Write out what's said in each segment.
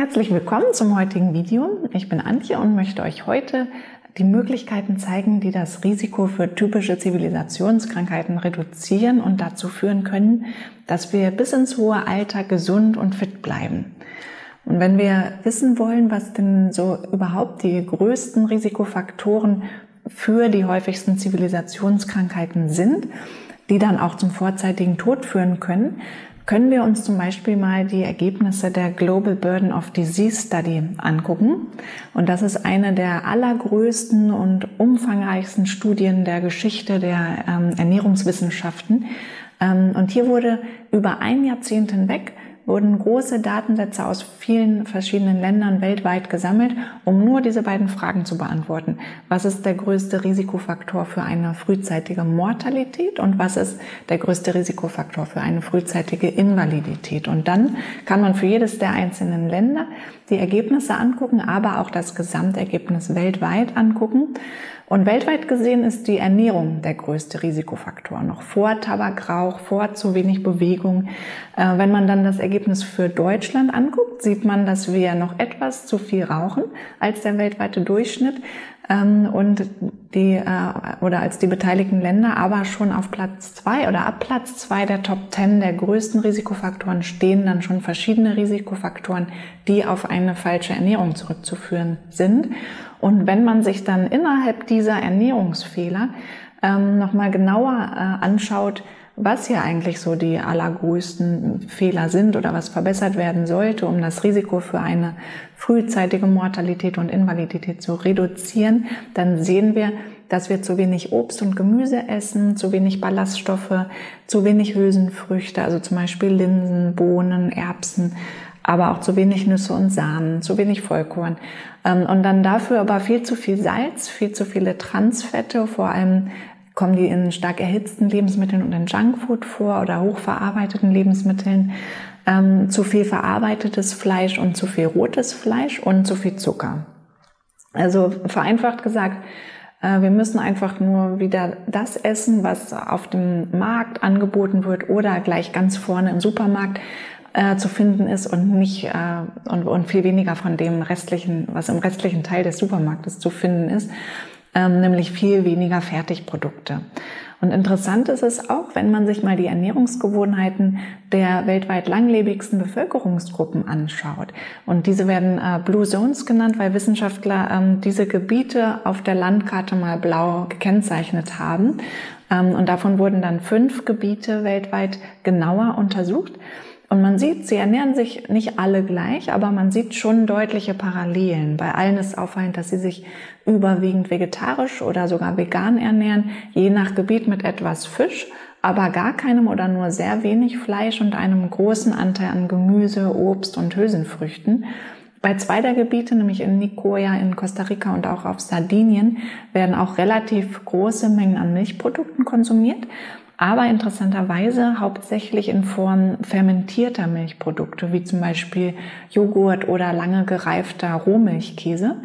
Herzlich willkommen zum heutigen Video. Ich bin Antje und möchte euch heute die Möglichkeiten zeigen, die das Risiko für typische Zivilisationskrankheiten reduzieren und dazu führen können, dass wir bis ins hohe Alter gesund und fit bleiben. Und wenn wir wissen wollen, was denn so überhaupt die größten Risikofaktoren für die häufigsten Zivilisationskrankheiten sind, die dann auch zum vorzeitigen Tod führen können, können wir uns zum Beispiel mal die Ergebnisse der Global Burden of Disease Study angucken. Und das ist eine der allergrößten und umfangreichsten Studien der Geschichte der ähm, Ernährungswissenschaften. Ähm, und hier wurde über ein Jahrzehnt hinweg wurden große Datensätze aus vielen verschiedenen Ländern weltweit gesammelt, um nur diese beiden Fragen zu beantworten. Was ist der größte Risikofaktor für eine frühzeitige Mortalität und was ist der größte Risikofaktor für eine frühzeitige Invalidität? Und dann kann man für jedes der einzelnen Länder die Ergebnisse angucken, aber auch das Gesamtergebnis weltweit angucken und weltweit gesehen ist die Ernährung der größte Risikofaktor, noch vor Tabakrauch, vor zu wenig Bewegung. Äh, wenn man dann das Ergebnis für Deutschland anguckt, sieht man, dass wir noch etwas zu viel rauchen als der weltweite Durchschnitt und die äh, oder als die beteiligten Länder, aber schon auf Platz zwei oder ab Platz zwei der Top Ten der größten Risikofaktoren stehen dann schon verschiedene Risikofaktoren, die auf eine falsche Ernährung zurückzuführen sind. Und wenn man sich dann innerhalb dieser Ernährungsfehler ähm, nochmal genauer äh, anschaut, was hier eigentlich so die allergrößten Fehler sind oder was verbessert werden sollte, um das Risiko für eine frühzeitige Mortalität und Invalidität zu reduzieren, dann sehen wir, dass wir zu wenig Obst und Gemüse essen, zu wenig Ballaststoffe, zu wenig Hülsenfrüchte, also zum Beispiel Linsen, Bohnen, Erbsen, aber auch zu wenig Nüsse und Samen, zu wenig Vollkorn. Ähm, und dann dafür aber viel zu viel Salz, viel zu viele Transfette, vor allem kommen die in stark erhitzten Lebensmitteln und in Junkfood vor oder hochverarbeiteten Lebensmitteln, ähm, zu viel verarbeitetes Fleisch und zu viel rotes Fleisch und zu viel Zucker. Also vereinfacht gesagt, äh, wir müssen einfach nur wieder das essen, was auf dem Markt angeboten wird oder gleich ganz vorne im Supermarkt äh, zu finden ist und nicht äh, und, und viel weniger von dem restlichen, was im restlichen Teil des Supermarktes zu finden ist, ähm, nämlich viel weniger Fertigprodukte. Und interessant ist es auch, wenn man sich mal die Ernährungsgewohnheiten der weltweit langlebigsten Bevölkerungsgruppen anschaut. Und diese werden äh, Blue Zones genannt, weil Wissenschaftler ähm, diese Gebiete auf der Landkarte mal blau gekennzeichnet haben. Ähm, und davon wurden dann fünf Gebiete weltweit genauer untersucht. Und man sieht, sie ernähren sich nicht alle gleich, aber man sieht schon deutliche Parallelen. Bei allen ist auffallend, dass sie sich überwiegend vegetarisch oder sogar vegan ernähren, je nach Gebiet mit etwas Fisch, aber gar keinem oder nur sehr wenig Fleisch und einem großen Anteil an Gemüse, Obst und Hülsenfrüchten. Bei zwei der Gebiete, nämlich in Nicoya, in Costa Rica und auch auf Sardinien, werden auch relativ große Mengen an Milchprodukten konsumiert aber interessanterweise hauptsächlich in Form fermentierter Milchprodukte, wie zum Beispiel Joghurt oder lange gereifter Rohmilchkäse.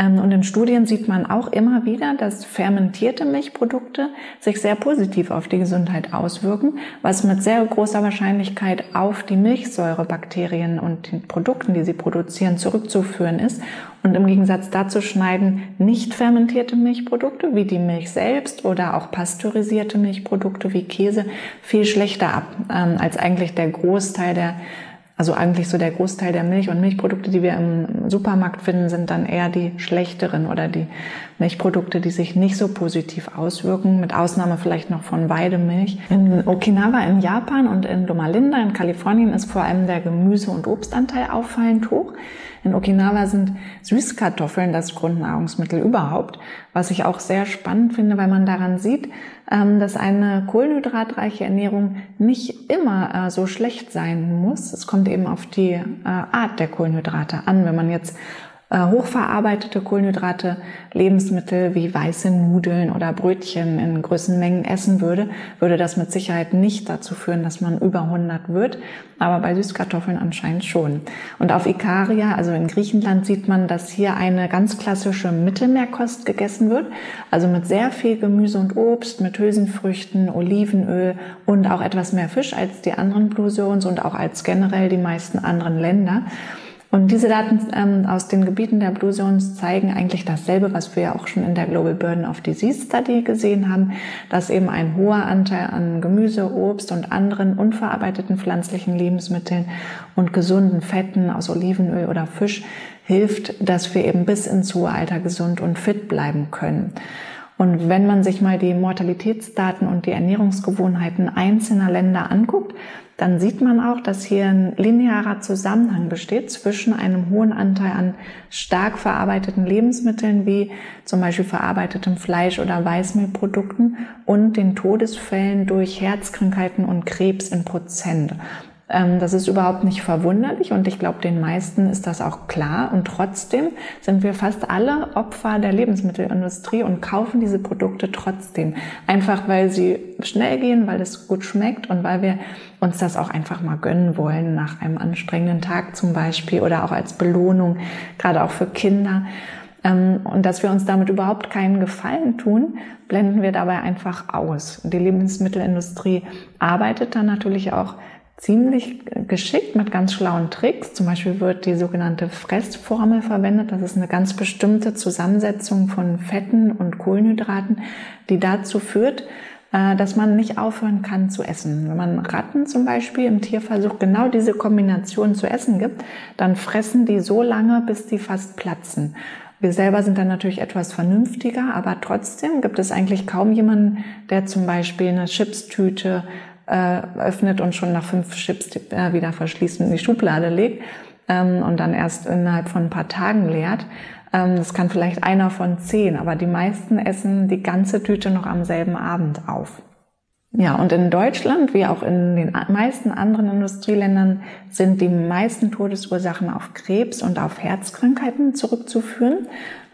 Ähm, und in Studien sieht man auch immer wieder, dass fermentierte Milchprodukte sich sehr positiv auf die Gesundheit auswirken, was mit sehr großer Wahrscheinlichkeit auf die Milchsäurebakterien und den Produkten, die sie produzieren, zurückzuführen ist. Und im Gegensatz dazu schneiden nicht fermentierte Milchprodukte wie die Milch selbst oder auch pasteurisierte Milchprodukte wie Käse viel schlechter ab ähm, als eigentlich der Großteil der also eigentlich so der Großteil der Milch- und Milchprodukte, die wir im Supermarkt finden, sind dann eher die schlechteren oder die Milchprodukte, die sich nicht so positiv auswirken, mit Ausnahme vielleicht noch von Weidemilch. In Okinawa in Japan und in Loma Linda in Kalifornien ist vor allem der Gemüse- und Obstanteil auffallend hoch. In Okinawa sind Süßkartoffeln das Grundnahrungsmittel überhaupt, was ich auch sehr spannend finde, weil man daran sieht, ähm, dass eine kohlenhydratreiche Ernährung nicht immer äh, so schlecht sein muss. Es kommt eben auf die äh, Art der Kohlenhydrate an. Wenn man jetzt hochverarbeitete Kohlenhydrate, Lebensmittel wie weiße Nudeln oder Brötchen in größeren Mengen essen würde, würde das mit Sicherheit nicht dazu führen, dass man über 100 wird, aber bei Süßkartoffeln anscheinend schon. Und auf Ikaria, also in Griechenland, sieht man, dass hier eine ganz klassische Mittelmeerkost gegessen wird, also mit sehr viel Gemüse und Obst, mit Hülsenfrüchten, Olivenöl und auch etwas mehr Fisch als die anderen Blue Zones und auch als generell die meisten anderen Länder. Und diese Daten ähm, aus den Gebieten der Blue Zones zeigen eigentlich dasselbe, was wir ja auch schon in der Global Burden of Disease Study gesehen haben, dass eben ein hoher Anteil an Gemüse, Obst und anderen unverarbeiteten pflanzlichen Lebensmitteln und gesunden Fetten aus Olivenöl oder Fisch hilft, dass wir eben bis ins hohe Alter gesund und fit bleiben können. Und wenn man sich mal die Mortalitätsdaten und die Ernährungsgewohnheiten einzelner Länder anguckt, dann sieht man auch, dass hier ein linearer Zusammenhang besteht zwischen einem hohen Anteil an stark verarbeiteten Lebensmitteln wie zum Beispiel verarbeitetem Fleisch oder Weißmehlprodukten und den Todesfällen durch Herzkrankheiten und Krebs in Prozent. Ähm, das ist überhaupt nicht verwunderlich und ich glaube, den meisten ist das auch klar. Und trotzdem sind wir fast alle Opfer der Lebensmittelindustrie und kaufen diese Produkte trotzdem. Einfach weil sie schnell gehen, weil es gut schmeckt und weil wir uns das auch einfach mal gönnen wollen nach einem anstrengenden Tag zum Beispiel oder auch als Belohnung, gerade auch für Kinder. Ähm, und dass wir uns damit überhaupt keinen Gefallen tun, blenden wir dabei einfach aus. Die Lebensmittelindustrie arbeitet dann natürlich auch ziemlich geschickt mit ganz schlauen Tricks. Zum Beispiel wird die sogenannte Fressformel verwendet. Das ist eine ganz bestimmte Zusammensetzung von Fetten und Kohlenhydraten, die dazu führt, äh, dass man nicht aufhören kann zu essen. Wenn man Ratten zum Beispiel im Tierversuch genau diese Kombination zu essen gibt, dann fressen die so lange, bis die fast platzen. Wir selber sind dann natürlich etwas vernünftiger, aber trotzdem gibt es eigentlich kaum jemanden, der zum Beispiel eine Chipstüte äh, öffnet und schon nach fünf Chips äh, wieder verschließt und in die Schublade legt ähm, und dann erst innerhalb von ein paar Tagen leert. Ähm, das kann vielleicht einer von zehn, aber die meisten essen die ganze Tüte noch am selben Abend auf. Ja, und in Deutschland, wie auch in den meisten anderen Industrieländern, sind die meisten Todesursachen auf Krebs und auf Herzkrankheiten zurückzuführen.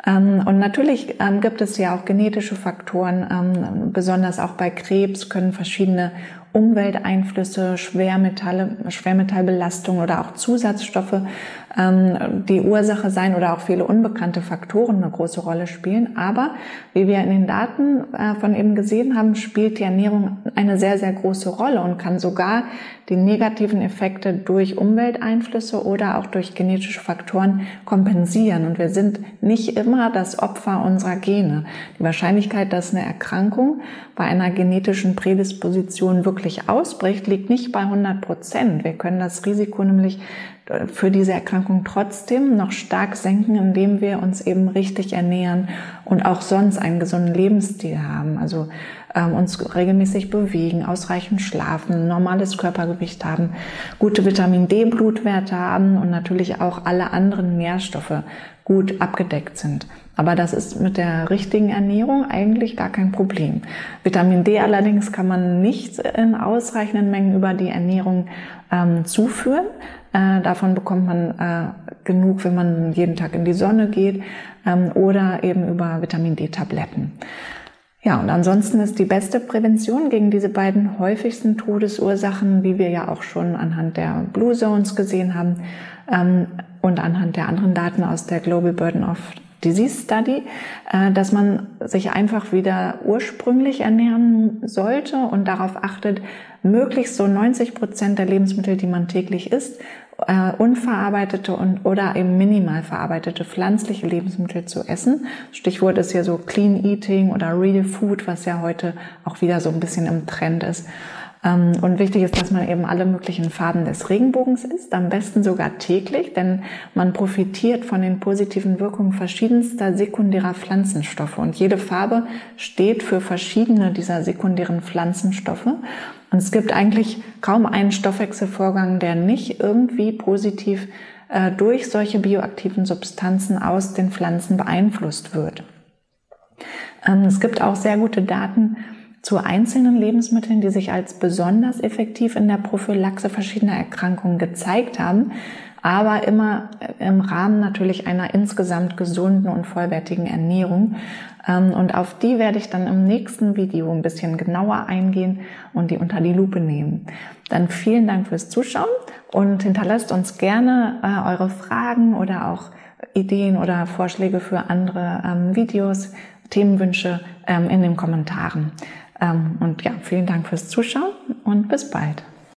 Ähm, und natürlich ähm, gibt es ja auch genetische Faktoren, ähm, besonders auch bei Krebs können verschiedene Umwelteinflüsse, Schwermetalle, Schwermetallbelastung oder auch Zusatzstoffe ähm, die Ursache sein oder auch viele unbekannte Faktoren eine große Rolle spielen. Aber wie wir in den Daten äh, von eben gesehen haben, spielt die Ernährung eine sehr, sehr große Rolle und kann sogar die negativen Effekte durch Umwelteinflüsse oder auch durch genetische Faktoren kompensieren. Und wir sind nicht immer das Opfer unserer Gene. Die Wahrscheinlichkeit, dass eine Erkrankung bei einer genetischen Prädisposition wirklich ausbricht, liegt nicht bei 100 Prozent. Wir können das Risiko nämlich für diese Erkrankung trotzdem noch stark senken, indem wir uns eben richtig ernähren und auch sonst einen gesunden Lebensstil haben. Also ähm, uns regelmäßig bewegen, ausreichend schlafen, normales Körpergewicht haben, gute Vitamin D-Blutwerte haben und natürlich auch alle anderen Nährstoffe gut abgedeckt sind. Aber das ist mit der richtigen Ernährung eigentlich gar kein Problem. Vitamin D allerdings kann man nicht in ausreichenden Mengen über die Ernährung ähm, zuführen. Äh, davon bekommt man äh, genug, wenn man jeden Tag in die Sonne geht ähm, oder eben über Vitamin D-Tabletten. Ja, und ansonsten ist die beste Prävention gegen diese beiden häufigsten Todesursachen, wie wir ja auch schon anhand der Blue Zones gesehen haben ähm, und anhand der anderen Daten aus der Global Burden of Disease Study, äh, dass man sich einfach wieder ursprünglich ernähren sollte und darauf achtet, möglichst so 90 Prozent der Lebensmittel, die man täglich isst, äh, unverarbeitete und oder eben minimal verarbeitete pflanzliche Lebensmittel zu essen. Stichwort ist ja so Clean Eating oder Real Food, was ja heute auch wieder so ein bisschen im Trend ist. Ähm, und wichtig ist, dass man eben alle möglichen Farben des Regenbogens isst, am besten sogar täglich, denn man profitiert von den positiven Wirkungen verschiedenster sekundärer Pflanzenstoffe. Und jede Farbe steht für verschiedene dieser sekundären Pflanzenstoffe. Und es gibt eigentlich kaum einen Stoffwechselvorgang, der nicht irgendwie positiv äh, durch solche bioaktiven Substanzen aus den Pflanzen beeinflusst wird. Ähm, es gibt auch sehr gute Daten zu einzelnen Lebensmitteln, die sich als besonders effektiv in der Prophylaxe verschiedener Erkrankungen gezeigt haben, aber immer im Rahmen natürlich einer insgesamt gesunden und vollwertigen Ernährung. Ähm, und auf die werde ich dann im nächsten Video ein bisschen genauer eingehen und die unter die Lupe nehmen. Dann vielen Dank fürs Zuschauen und hinterlasst uns gerne äh, eure Fragen oder auch Ideen oder Vorschläge für andere ähm, Videos, Themenwünsche ähm, in den Kommentaren. Ähm, und ja, vielen Dank fürs Zuschauen und bis bald.